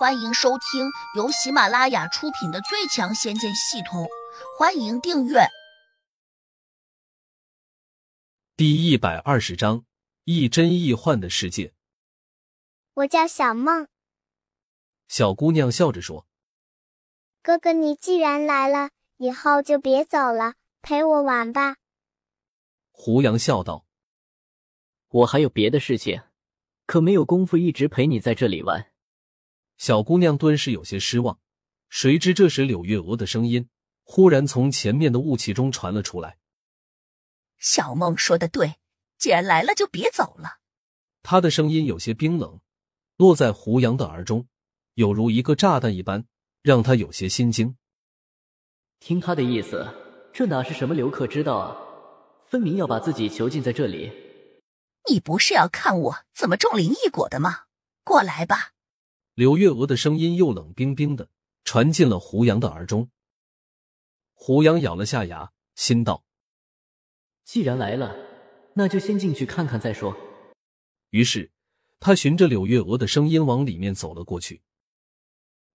欢迎收听由喜马拉雅出品的《最强仙剑系统》，欢迎订阅。第一百二十章：亦真亦幻的世界。我叫小梦。小姑娘笑着说：“哥哥，你既然来了，以后就别走了，陪我玩吧。”胡杨笑道：“我还有别的事情，可没有功夫一直陪你在这里玩。”小姑娘顿时有些失望，谁知这时柳月娥的声音忽然从前面的雾气中传了出来。小梦说的对，既然来了就别走了。她的声音有些冰冷，落在胡杨的耳中，有如一个炸弹一般，让他有些心惊。听他的意思，这哪是什么留客之道啊？分明要把自己囚禁在这里。你不是要看我怎么种灵异果的吗？过来吧。柳月娥的声音又冷冰冰的传进了胡杨的耳中。胡杨咬了下牙，心道：“既然来了，那就先进去看看再说。”于是他循着柳月娥的声音往里面走了过去。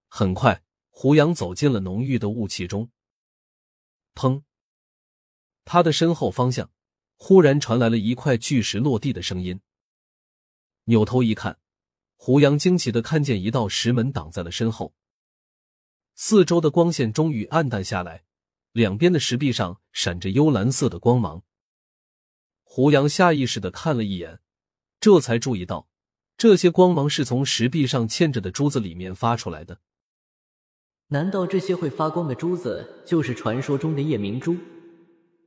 很快，胡杨走进了浓郁的雾气中。砰！他的身后方向忽然传来了一块巨石落地的声音。扭头一看。胡杨惊奇的看见一道石门挡在了身后，四周的光线终于暗淡下来，两边的石壁上闪着幽蓝色的光芒。胡杨下意识的看了一眼，这才注意到这些光芒是从石壁上嵌着的珠子里面发出来的。难道这些会发光的珠子就是传说中的夜明珠？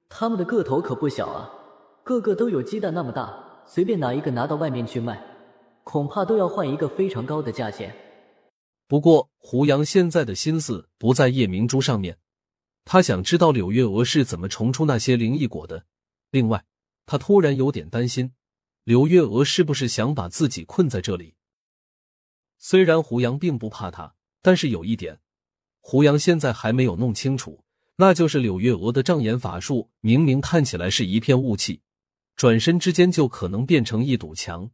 它们的个头可不小啊，个个都有鸡蛋那么大，随便拿一个拿到外面去卖。恐怕都要换一个非常高的价钱。不过，胡杨现在的心思不在夜明珠上面，他想知道柳月娥是怎么重出那些灵异果的。另外，他突然有点担心，柳月娥是不是想把自己困在这里？虽然胡杨并不怕他，但是有一点，胡杨现在还没有弄清楚，那就是柳月娥的障眼法术，明明看起来是一片雾气，转身之间就可能变成一堵墙。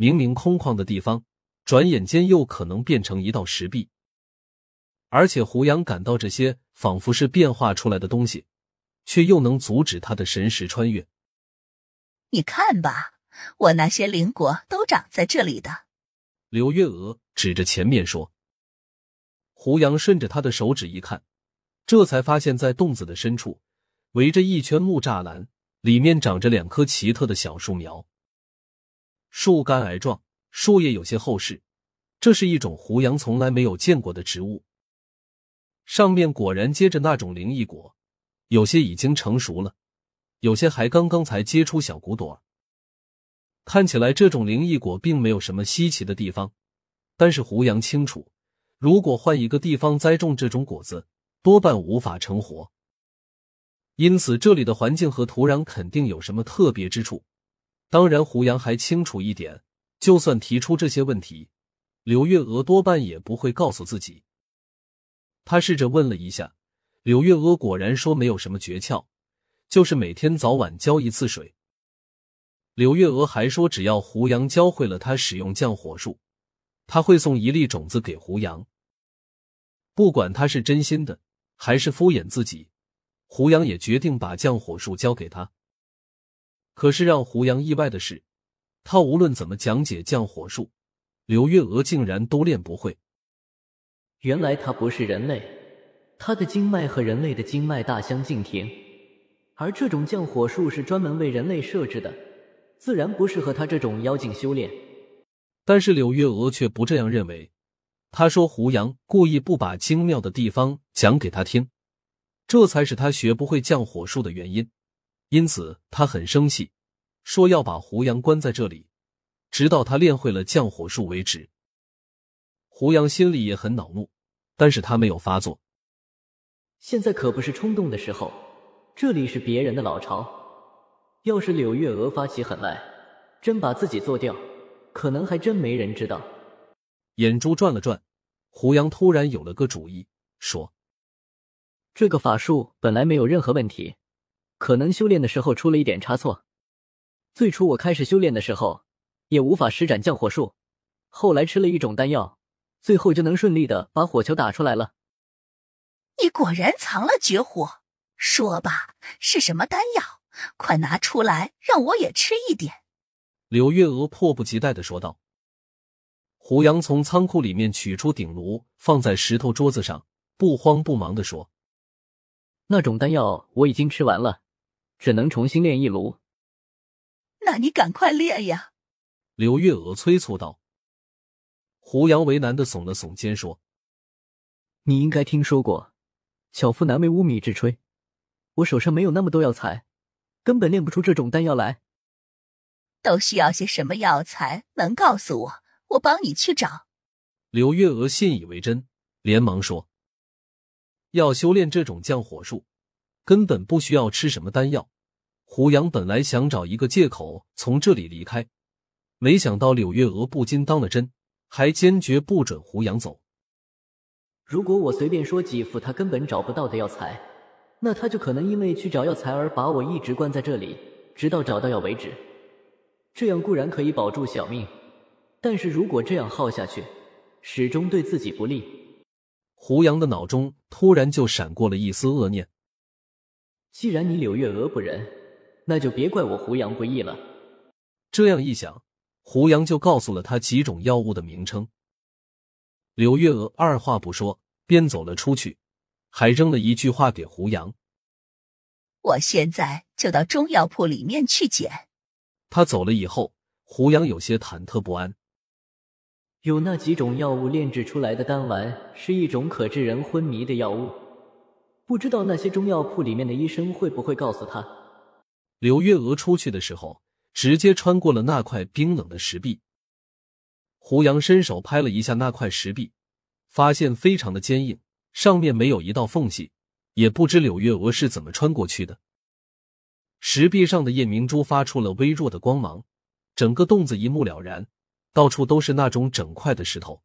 明明空旷的地方，转眼间又可能变成一道石壁。而且胡杨感到这些仿佛是变化出来的东西，却又能阻止他的神识穿越。你看吧，我那些灵果都长在这里的。刘月娥指着前面说。胡杨顺着他的手指一看，这才发现，在洞子的深处，围着一圈木栅栏，里面长着两棵奇特的小树苗。树干矮壮，树叶有些厚实，这是一种胡杨从来没有见过的植物。上面果然结着那种灵异果，有些已经成熟了，有些还刚刚才结出小骨朵。看起来这种灵异果并没有什么稀奇的地方，但是胡杨清楚，如果换一个地方栽种这种果子，多半无法成活。因此，这里的环境和土壤肯定有什么特别之处。当然，胡杨还清楚一点，就算提出这些问题，柳月娥多半也不会告诉自己。他试着问了一下，柳月娥果然说没有什么诀窍，就是每天早晚浇一次水。柳月娥还说，只要胡杨教会了他使用降火术，他会送一粒种子给胡杨。不管他是真心的还是敷衍自己，胡杨也决定把降火术交给他。可是让胡杨意外的是，他无论怎么讲解降火术，柳月娥竟然都练不会。原来他不是人类，他的经脉和人类的经脉大相径庭，而这种降火术是专门为人类设置的，自然不适合他这种妖精修炼。但是柳月娥却不这样认为，她说胡杨故意不把精妙的地方讲给他听，这才是他学不会降火术的原因。因此，他很生气，说要把胡杨关在这里，直到他练会了降火术为止。胡杨心里也很恼怒，但是他没有发作。现在可不是冲动的时候，这里是别人的老巢，要是柳月娥发起狠来，真把自己做掉，可能还真没人知道。眼珠转了转，胡杨突然有了个主意，说：“这个法术本来没有任何问题。”可能修炼的时候出了一点差错。最初我开始修炼的时候，也无法施展降火术。后来吃了一种丹药，最后就能顺利的把火球打出来了。你果然藏了绝活，说吧，是什么丹药？快拿出来，让我也吃一点。柳月娥迫不及待的说道。胡杨从仓库里面取出鼎炉，放在石头桌子上，不慌不忙的说：“那种丹药我已经吃完了，只能重新炼一炉。”那你赶快炼呀！刘月娥催促道。胡杨为难的耸了耸肩说：“你应该听说过‘巧妇难为无米之炊’，我手上没有那么多药材，根本炼不出这种丹药来。都需要些什么药材？能告诉我，我帮你去找。”刘月娥信以为真，连忙说：“要修炼这种降火术，根本不需要吃什么丹药。”胡杨本来想找一个借口从这里离开，没想到柳月娥不禁当了真，还坚决不准胡杨走。如果我随便说几副他根本找不到的药材，那他就可能因为去找药材而把我一直关在这里，直到找到药为止。这样固然可以保住小命，但是如果这样耗下去，始终对自己不利。胡杨的脑中突然就闪过了一丝恶念。既然你柳月娥不仁。那就别怪我胡杨不义了。这样一想，胡杨就告诉了他几种药物的名称。柳月娥二话不说，便走了出去，还扔了一句话给胡杨：“我现在就到中药铺里面去捡。”他走了以后，胡杨有些忐忑不安。有那几种药物炼制出来的丹丸，是一种可致人昏迷的药物，不知道那些中药铺里面的医生会不会告诉他。柳月娥出去的时候，直接穿过了那块冰冷的石壁。胡杨伸手拍了一下那块石壁，发现非常的坚硬，上面没有一道缝隙，也不知柳月娥是怎么穿过去的。石壁上的夜明珠发出了微弱的光芒，整个洞子一目了然，到处都是那种整块的石头。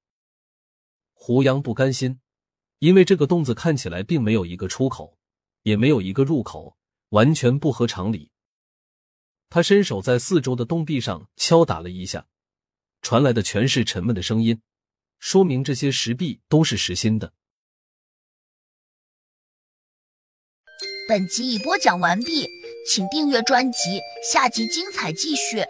胡杨不甘心，因为这个洞子看起来并没有一个出口，也没有一个入口，完全不合常理。他伸手在四周的洞壁上敲打了一下，传来的全是沉闷的声音，说明这些石壁都是实心的。本集已播讲完毕，请订阅专辑，下集精彩继续。